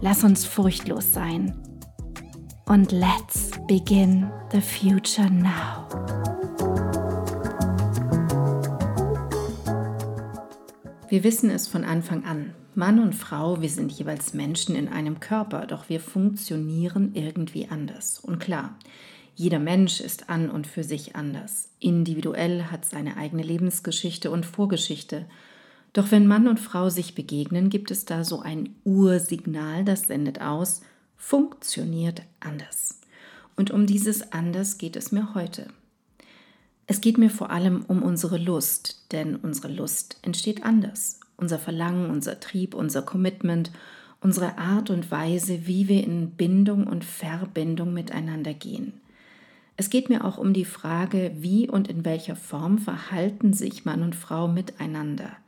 Lass uns furchtlos sein. Und let's begin the future now. Wir wissen es von Anfang an. Mann und Frau, wir sind jeweils Menschen in einem Körper, doch wir funktionieren irgendwie anders. Und klar, jeder Mensch ist an und für sich anders. Individuell hat seine eigene Lebensgeschichte und Vorgeschichte. Doch wenn Mann und Frau sich begegnen, gibt es da so ein Ursignal, das sendet aus, funktioniert anders. Und um dieses anders geht es mir heute. Es geht mir vor allem um unsere Lust, denn unsere Lust entsteht anders. Unser Verlangen, unser Trieb, unser Commitment, unsere Art und Weise, wie wir in Bindung und Verbindung miteinander gehen. Es geht mir auch um die Frage, wie und in welcher Form verhalten sich Mann und Frau miteinander.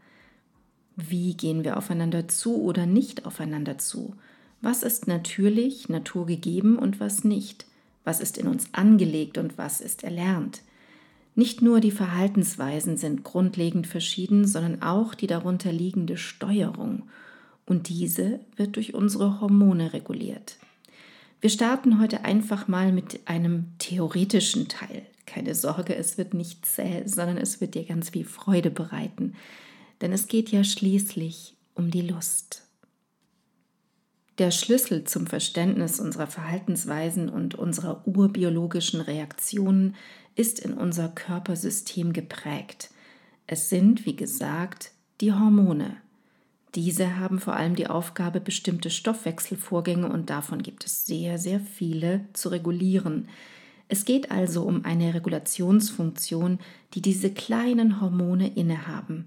Wie gehen wir aufeinander zu oder nicht aufeinander zu? Was ist natürlich, naturgegeben und was nicht? Was ist in uns angelegt und was ist erlernt? Nicht nur die Verhaltensweisen sind grundlegend verschieden, sondern auch die darunter liegende Steuerung. Und diese wird durch unsere Hormone reguliert. Wir starten heute einfach mal mit einem theoretischen Teil. Keine Sorge, es wird nicht zäh, sondern es wird dir ganz viel Freude bereiten denn es geht ja schließlich um die Lust. Der Schlüssel zum Verständnis unserer Verhaltensweisen und unserer urbiologischen Reaktionen ist in unser Körpersystem geprägt. Es sind, wie gesagt, die Hormone. Diese haben vor allem die Aufgabe, bestimmte Stoffwechselvorgänge und davon gibt es sehr, sehr viele zu regulieren. Es geht also um eine Regulationsfunktion, die diese kleinen Hormone innehaben.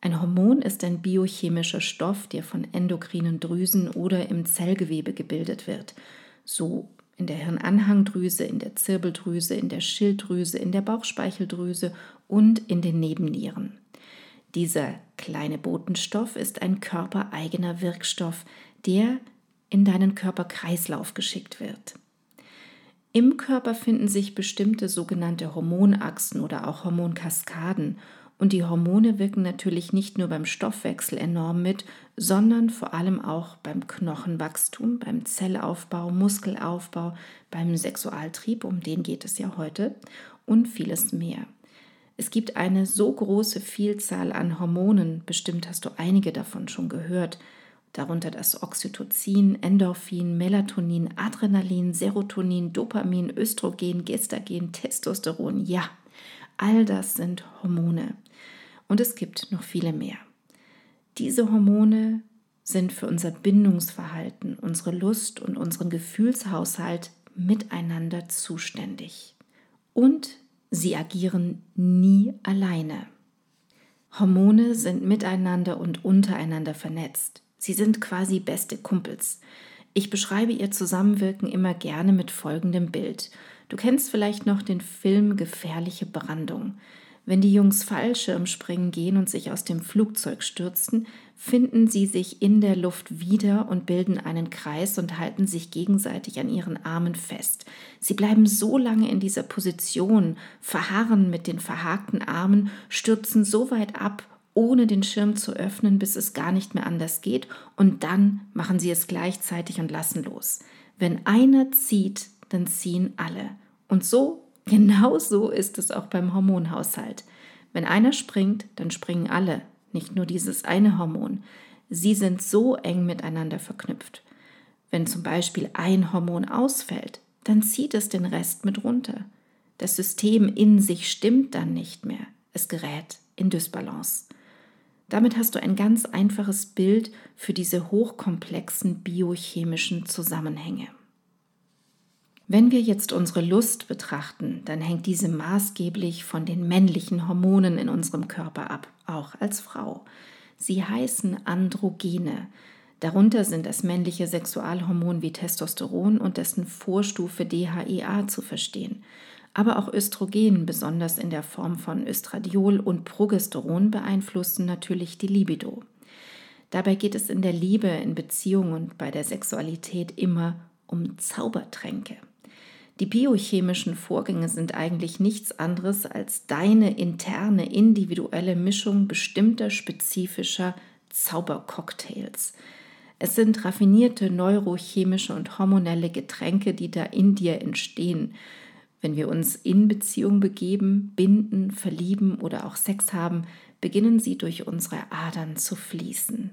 Ein Hormon ist ein biochemischer Stoff, der von endokrinen Drüsen oder im Zellgewebe gebildet wird, so in der Hirnanhangdrüse, in der Zirbeldrüse, in der Schilddrüse, in der Bauchspeicheldrüse und in den Nebennieren. Dieser kleine Botenstoff ist ein körpereigener Wirkstoff, der in deinen Körperkreislauf geschickt wird. Im Körper finden sich bestimmte sogenannte Hormonachsen oder auch Hormonkaskaden und die Hormone wirken natürlich nicht nur beim Stoffwechsel enorm mit, sondern vor allem auch beim Knochenwachstum, beim Zellaufbau, Muskelaufbau, beim Sexualtrieb, um den geht es ja heute, und vieles mehr. Es gibt eine so große Vielzahl an Hormonen, bestimmt hast du einige davon schon gehört, darunter das Oxytocin, Endorphin, Melatonin, Adrenalin, Serotonin, Dopamin, Östrogen, Gestagen, Testosteron, ja, all das sind Hormone. Und es gibt noch viele mehr. Diese Hormone sind für unser Bindungsverhalten, unsere Lust und unseren Gefühlshaushalt miteinander zuständig. Und sie agieren nie alleine. Hormone sind miteinander und untereinander vernetzt. Sie sind quasi beste Kumpels. Ich beschreibe ihr Zusammenwirken immer gerne mit folgendem Bild. Du kennst vielleicht noch den Film Gefährliche Brandung. Wenn die Jungs Fallschirmspringen gehen und sich aus dem Flugzeug stürzen, finden sie sich in der Luft wieder und bilden einen Kreis und halten sich gegenseitig an ihren Armen fest. Sie bleiben so lange in dieser Position, verharren mit den verhakten Armen, stürzen so weit ab, ohne den Schirm zu öffnen, bis es gar nicht mehr anders geht, und dann machen sie es gleichzeitig und lassen los. Wenn einer zieht, dann ziehen alle. Und so Genau so ist es auch beim Hormonhaushalt. Wenn einer springt, dann springen alle, nicht nur dieses eine Hormon. Sie sind so eng miteinander verknüpft. Wenn zum Beispiel ein Hormon ausfällt, dann zieht es den Rest mit runter. Das System in sich stimmt dann nicht mehr. Es gerät in Dysbalance. Damit hast du ein ganz einfaches Bild für diese hochkomplexen biochemischen Zusammenhänge. Wenn wir jetzt unsere Lust betrachten, dann hängt diese maßgeblich von den männlichen Hormonen in unserem Körper ab, auch als Frau. Sie heißen Androgene. Darunter sind das männliche Sexualhormon wie Testosteron und dessen Vorstufe DHEA zu verstehen. Aber auch Östrogen, besonders in der Form von Östradiol und Progesteron, beeinflussen natürlich die Libido. Dabei geht es in der Liebe, in Beziehungen und bei der Sexualität immer um Zaubertränke. Die biochemischen Vorgänge sind eigentlich nichts anderes als deine interne individuelle Mischung bestimmter spezifischer Zaubercocktails. Es sind raffinierte neurochemische und hormonelle Getränke, die da in dir entstehen. Wenn wir uns in Beziehung begeben, binden, verlieben oder auch Sex haben, beginnen sie durch unsere Adern zu fließen.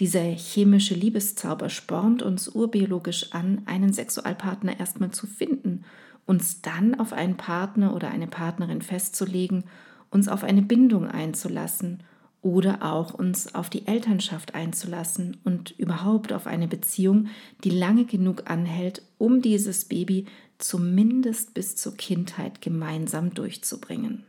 Dieser chemische Liebeszauber spornt uns urbiologisch an, einen Sexualpartner erstmal zu finden, uns dann auf einen Partner oder eine Partnerin festzulegen, uns auf eine Bindung einzulassen oder auch uns auf die Elternschaft einzulassen und überhaupt auf eine Beziehung, die lange genug anhält, um dieses Baby zumindest bis zur Kindheit gemeinsam durchzubringen.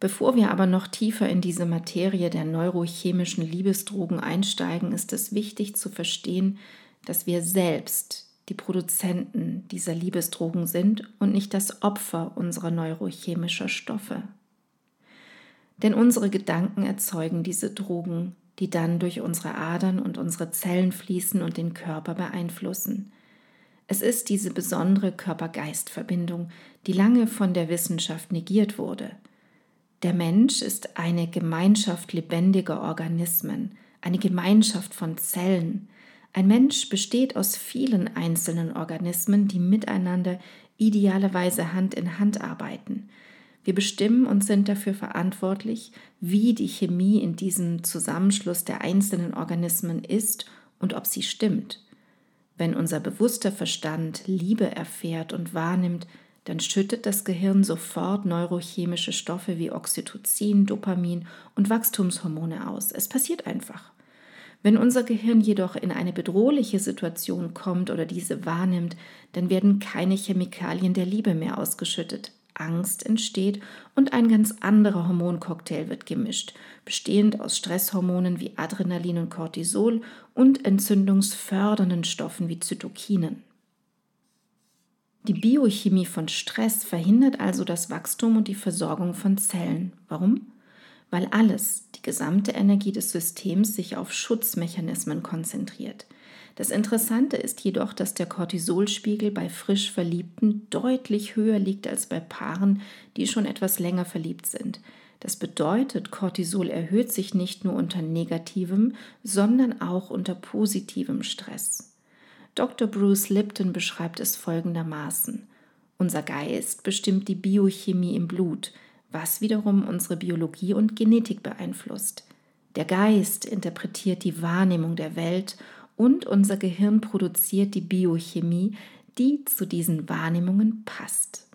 Bevor wir aber noch tiefer in diese Materie der neurochemischen Liebesdrogen einsteigen, ist es wichtig zu verstehen, dass wir selbst die Produzenten dieser Liebesdrogen sind und nicht das Opfer unserer neurochemischer Stoffe. Denn unsere Gedanken erzeugen diese Drogen, die dann durch unsere Adern und unsere Zellen fließen und den Körper beeinflussen. Es ist diese besondere Körper-Geist-Verbindung, die lange von der Wissenschaft negiert wurde – der Mensch ist eine Gemeinschaft lebendiger Organismen, eine Gemeinschaft von Zellen. Ein Mensch besteht aus vielen einzelnen Organismen, die miteinander idealerweise Hand in Hand arbeiten. Wir bestimmen und sind dafür verantwortlich, wie die Chemie in diesem Zusammenschluss der einzelnen Organismen ist und ob sie stimmt. Wenn unser bewusster Verstand Liebe erfährt und wahrnimmt, dann schüttet das Gehirn sofort neurochemische Stoffe wie Oxytocin, Dopamin und Wachstumshormone aus. Es passiert einfach. Wenn unser Gehirn jedoch in eine bedrohliche Situation kommt oder diese wahrnimmt, dann werden keine Chemikalien der Liebe mehr ausgeschüttet. Angst entsteht und ein ganz anderer Hormoncocktail wird gemischt, bestehend aus Stresshormonen wie Adrenalin und Cortisol und entzündungsfördernden Stoffen wie Zytokinen. Die Biochemie von Stress verhindert also das Wachstum und die Versorgung von Zellen. Warum? Weil alles, die gesamte Energie des Systems sich auf Schutzmechanismen konzentriert. Das Interessante ist jedoch, dass der Cortisolspiegel bei frisch Verliebten deutlich höher liegt als bei Paaren, die schon etwas länger verliebt sind. Das bedeutet, Cortisol erhöht sich nicht nur unter negativem, sondern auch unter positivem Stress. Dr. Bruce Lipton beschreibt es folgendermaßen. Unser Geist bestimmt die Biochemie im Blut, was wiederum unsere Biologie und Genetik beeinflusst. Der Geist interpretiert die Wahrnehmung der Welt und unser Gehirn produziert die Biochemie, die zu diesen Wahrnehmungen passt.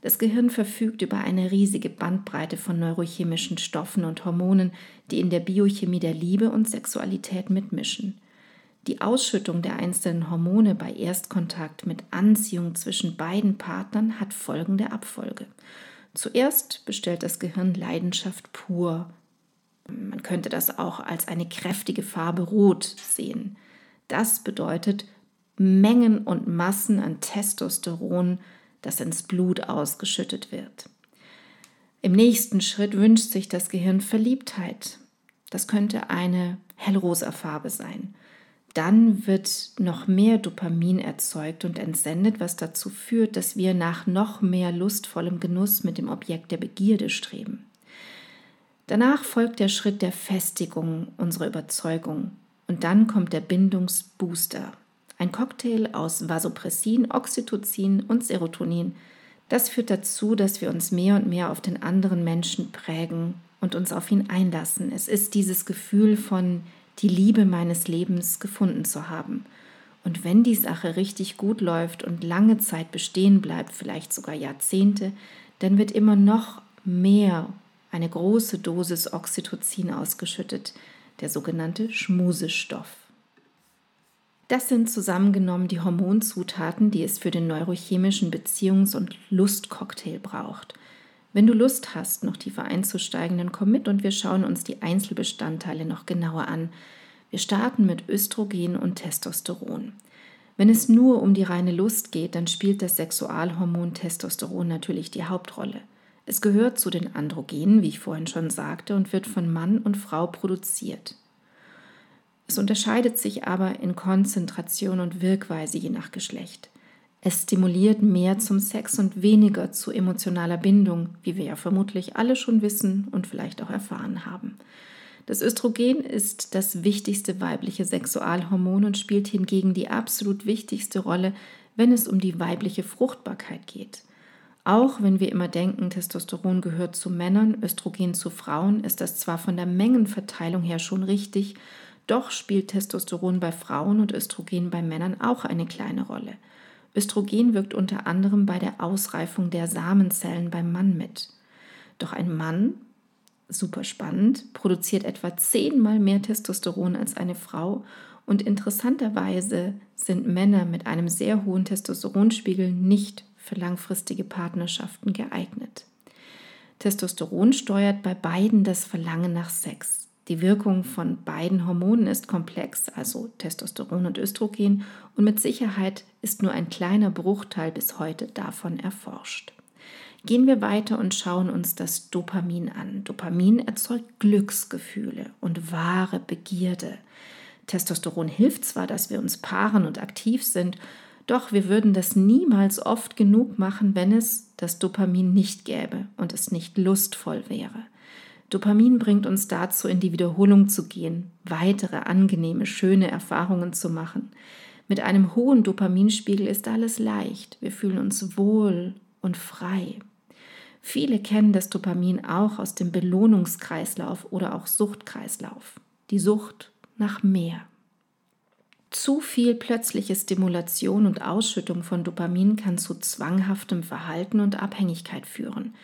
Das Gehirn verfügt über eine riesige Bandbreite von neurochemischen Stoffen und Hormonen, die in der Biochemie der Liebe und Sexualität mitmischen. Die Ausschüttung der einzelnen Hormone bei Erstkontakt mit Anziehung zwischen beiden Partnern hat folgende Abfolge. Zuerst bestellt das Gehirn Leidenschaft pur. Man könnte das auch als eine kräftige Farbe rot sehen. Das bedeutet Mengen und Massen an Testosteron, das ins Blut ausgeschüttet wird. Im nächsten Schritt wünscht sich das Gehirn Verliebtheit. Das könnte eine hellrosa Farbe sein dann wird noch mehr Dopamin erzeugt und entsendet, was dazu führt, dass wir nach noch mehr lustvollem Genuss mit dem Objekt der Begierde streben. Danach folgt der Schritt der Festigung unserer Überzeugung und dann kommt der Bindungsbooster, ein Cocktail aus Vasopressin, Oxytocin und Serotonin. Das führt dazu, dass wir uns mehr und mehr auf den anderen Menschen prägen und uns auf ihn einlassen. Es ist dieses Gefühl von die Liebe meines Lebens gefunden zu haben. Und wenn die Sache richtig gut läuft und lange Zeit bestehen bleibt, vielleicht sogar Jahrzehnte, dann wird immer noch mehr eine große Dosis Oxytocin ausgeschüttet, der sogenannte Schmusestoff. Das sind zusammengenommen die Hormonzutaten, die es für den neurochemischen Beziehungs- und Lustcocktail braucht. Wenn du Lust hast, noch tiefer einzusteigen, dann komm mit und wir schauen uns die Einzelbestandteile noch genauer an. Wir starten mit Östrogen und Testosteron. Wenn es nur um die reine Lust geht, dann spielt das Sexualhormon Testosteron natürlich die Hauptrolle. Es gehört zu den Androgenen, wie ich vorhin schon sagte, und wird von Mann und Frau produziert. Es unterscheidet sich aber in Konzentration und Wirkweise je nach Geschlecht. Es stimuliert mehr zum Sex und weniger zu emotionaler Bindung, wie wir ja vermutlich alle schon wissen und vielleicht auch erfahren haben. Das Östrogen ist das wichtigste weibliche Sexualhormon und spielt hingegen die absolut wichtigste Rolle, wenn es um die weibliche Fruchtbarkeit geht. Auch wenn wir immer denken, Testosteron gehört zu Männern, Östrogen zu Frauen, ist das zwar von der Mengenverteilung her schon richtig, doch spielt Testosteron bei Frauen und Östrogen bei Männern auch eine kleine Rolle. Östrogen wirkt unter anderem bei der Ausreifung der Samenzellen beim Mann mit. Doch ein Mann, super spannend, produziert etwa zehnmal mehr Testosteron als eine Frau und interessanterweise sind Männer mit einem sehr hohen Testosteronspiegel nicht für langfristige Partnerschaften geeignet. Testosteron steuert bei beiden das Verlangen nach Sex. Die Wirkung von beiden Hormonen ist komplex, also Testosteron und Östrogen, und mit Sicherheit ist nur ein kleiner Bruchteil bis heute davon erforscht. Gehen wir weiter und schauen uns das Dopamin an. Dopamin erzeugt Glücksgefühle und wahre Begierde. Testosteron hilft zwar, dass wir uns paaren und aktiv sind, doch wir würden das niemals oft genug machen, wenn es das Dopamin nicht gäbe und es nicht lustvoll wäre. Dopamin bringt uns dazu, in die Wiederholung zu gehen, weitere angenehme, schöne Erfahrungen zu machen. Mit einem hohen Dopaminspiegel ist alles leicht. Wir fühlen uns wohl und frei. Viele kennen das Dopamin auch aus dem Belohnungskreislauf oder auch Suchtkreislauf. Die Sucht nach mehr. Zu viel plötzliche Stimulation und Ausschüttung von Dopamin kann zu zwanghaftem Verhalten und Abhängigkeit führen.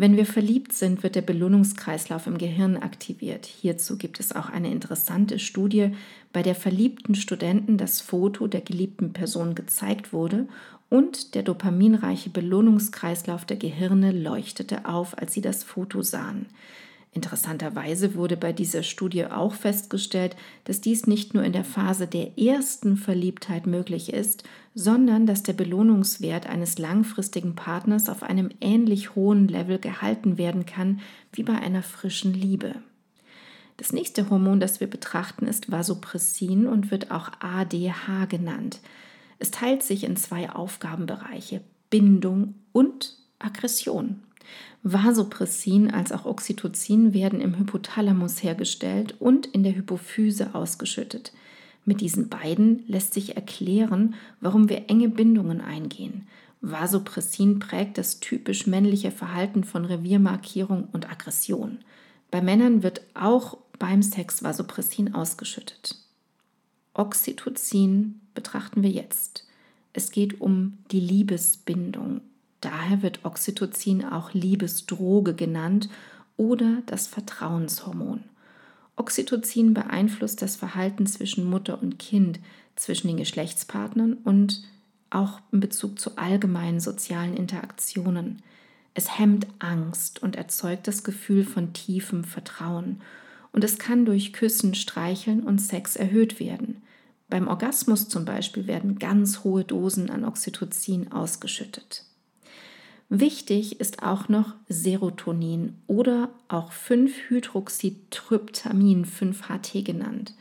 Wenn wir verliebt sind, wird der Belohnungskreislauf im Gehirn aktiviert. Hierzu gibt es auch eine interessante Studie, bei der verliebten Studenten das Foto der geliebten Person gezeigt wurde und der dopaminreiche Belohnungskreislauf der Gehirne leuchtete auf, als sie das Foto sahen. Interessanterweise wurde bei dieser Studie auch festgestellt, dass dies nicht nur in der Phase der ersten Verliebtheit möglich ist, sondern dass der Belohnungswert eines langfristigen Partners auf einem ähnlich hohen Level gehalten werden kann wie bei einer frischen Liebe. Das nächste Hormon, das wir betrachten, ist Vasopressin und wird auch ADH genannt. Es teilt sich in zwei Aufgabenbereiche, Bindung und Aggression. Vasopressin als auch Oxytocin werden im Hypothalamus hergestellt und in der Hypophyse ausgeschüttet. Mit diesen beiden lässt sich erklären, warum wir enge Bindungen eingehen. Vasopressin prägt das typisch männliche Verhalten von Reviermarkierung und Aggression. Bei Männern wird auch beim Sex Vasopressin ausgeschüttet. Oxytocin betrachten wir jetzt. Es geht um die Liebesbindung, Daher wird Oxytocin auch Liebesdroge genannt oder das Vertrauenshormon. Oxytocin beeinflusst das Verhalten zwischen Mutter und Kind, zwischen den Geschlechtspartnern und auch in Bezug zu allgemeinen sozialen Interaktionen. Es hemmt Angst und erzeugt das Gefühl von tiefem Vertrauen. Und es kann durch Küssen, Streicheln und Sex erhöht werden. Beim Orgasmus zum Beispiel werden ganz hohe Dosen an Oxytocin ausgeschüttet. Wichtig ist auch noch Serotonin oder auch 5-Hydroxytryptamin 5-HT genannt.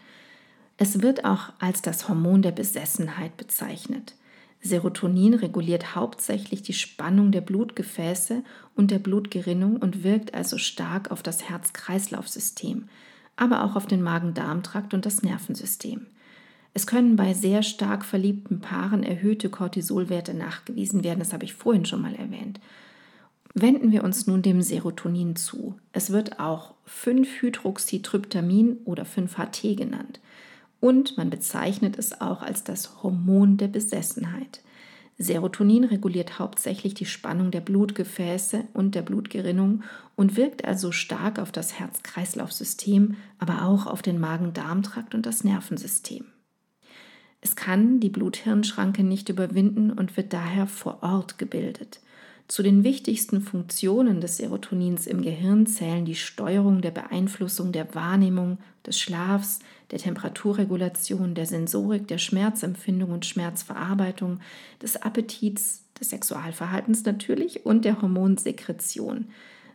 Es wird auch als das Hormon der Besessenheit bezeichnet. Serotonin reguliert hauptsächlich die Spannung der Blutgefäße und der Blutgerinnung und wirkt also stark auf das Herz-Kreislauf-System, aber auch auf den Magen-Darm-Trakt und das Nervensystem. Es können bei sehr stark verliebten Paaren erhöhte Cortisolwerte nachgewiesen werden, das habe ich vorhin schon mal erwähnt. Wenden wir uns nun dem Serotonin zu. Es wird auch 5-Hydroxytryptamin oder 5-HT genannt. und man bezeichnet es auch als das Hormon der Besessenheit. Serotonin reguliert hauptsächlich die Spannung der Blutgefäße und der Blutgerinnung und wirkt also stark auf das Herz-Kreislauf-System, aber auch auf den Magen-Darm-Trakt und das Nervensystem. Es kann die Blut-Hirn-Schranke nicht überwinden und wird daher vor Ort gebildet. Zu den wichtigsten Funktionen des Serotonins im Gehirn zählen die Steuerung der Beeinflussung der Wahrnehmung, des Schlafs, der Temperaturregulation, der Sensorik, der Schmerzempfindung und Schmerzverarbeitung, des Appetits, des Sexualverhaltens natürlich und der Hormonsekretion.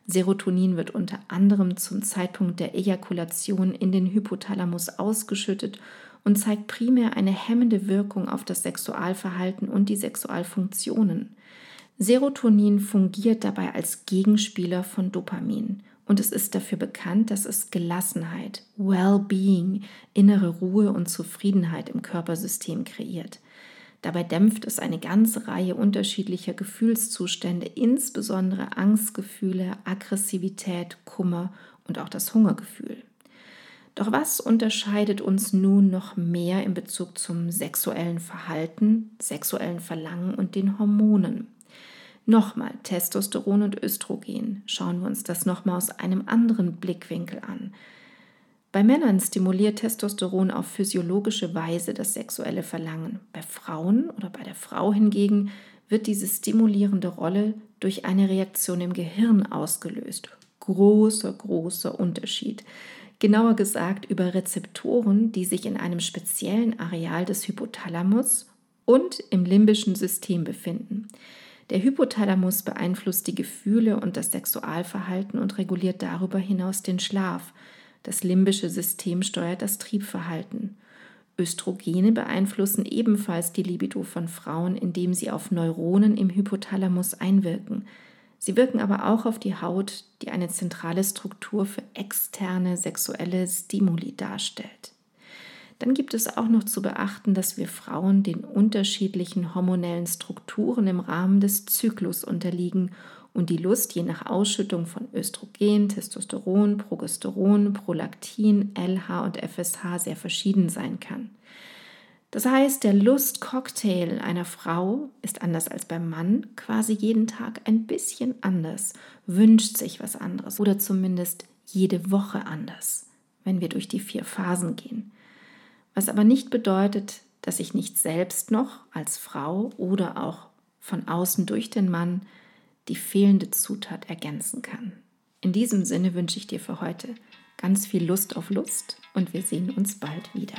Serotonin wird unter anderem zum Zeitpunkt der Ejakulation in den Hypothalamus ausgeschüttet und zeigt primär eine hemmende Wirkung auf das Sexualverhalten und die Sexualfunktionen. Serotonin fungiert dabei als Gegenspieler von Dopamin und es ist dafür bekannt, dass es Gelassenheit, Well-being, innere Ruhe und Zufriedenheit im Körpersystem kreiert. Dabei dämpft es eine ganze Reihe unterschiedlicher Gefühlszustände, insbesondere Angstgefühle, Aggressivität, Kummer und auch das Hungergefühl. Doch was unterscheidet uns nun noch mehr in Bezug zum sexuellen Verhalten, sexuellen Verlangen und den Hormonen? Nochmal Testosteron und Östrogen. Schauen wir uns das nochmal aus einem anderen Blickwinkel an. Bei Männern stimuliert Testosteron auf physiologische Weise das sexuelle Verlangen. Bei Frauen oder bei der Frau hingegen wird diese stimulierende Rolle durch eine Reaktion im Gehirn ausgelöst. Großer, großer Unterschied. Genauer gesagt über Rezeptoren, die sich in einem speziellen Areal des Hypothalamus und im limbischen System befinden. Der Hypothalamus beeinflusst die Gefühle und das Sexualverhalten und reguliert darüber hinaus den Schlaf. Das limbische System steuert das Triebverhalten. Östrogene beeinflussen ebenfalls die Libido von Frauen, indem sie auf Neuronen im Hypothalamus einwirken. Sie wirken aber auch auf die Haut, die eine zentrale Struktur für externe sexuelle Stimuli darstellt. Dann gibt es auch noch zu beachten, dass wir Frauen den unterschiedlichen hormonellen Strukturen im Rahmen des Zyklus unterliegen und die Lust je nach Ausschüttung von Östrogen, Testosteron, Progesteron, Prolaktin, LH und FSH sehr verschieden sein kann. Das heißt, der Lustcocktail einer Frau ist anders als beim Mann quasi jeden Tag ein bisschen anders, wünscht sich was anderes oder zumindest jede Woche anders, wenn wir durch die vier Phasen gehen was aber nicht bedeutet, dass ich nicht selbst noch als Frau oder auch von außen durch den Mann die fehlende Zutat ergänzen kann. In diesem Sinne wünsche ich dir für heute ganz viel Lust auf Lust und wir sehen uns bald wieder.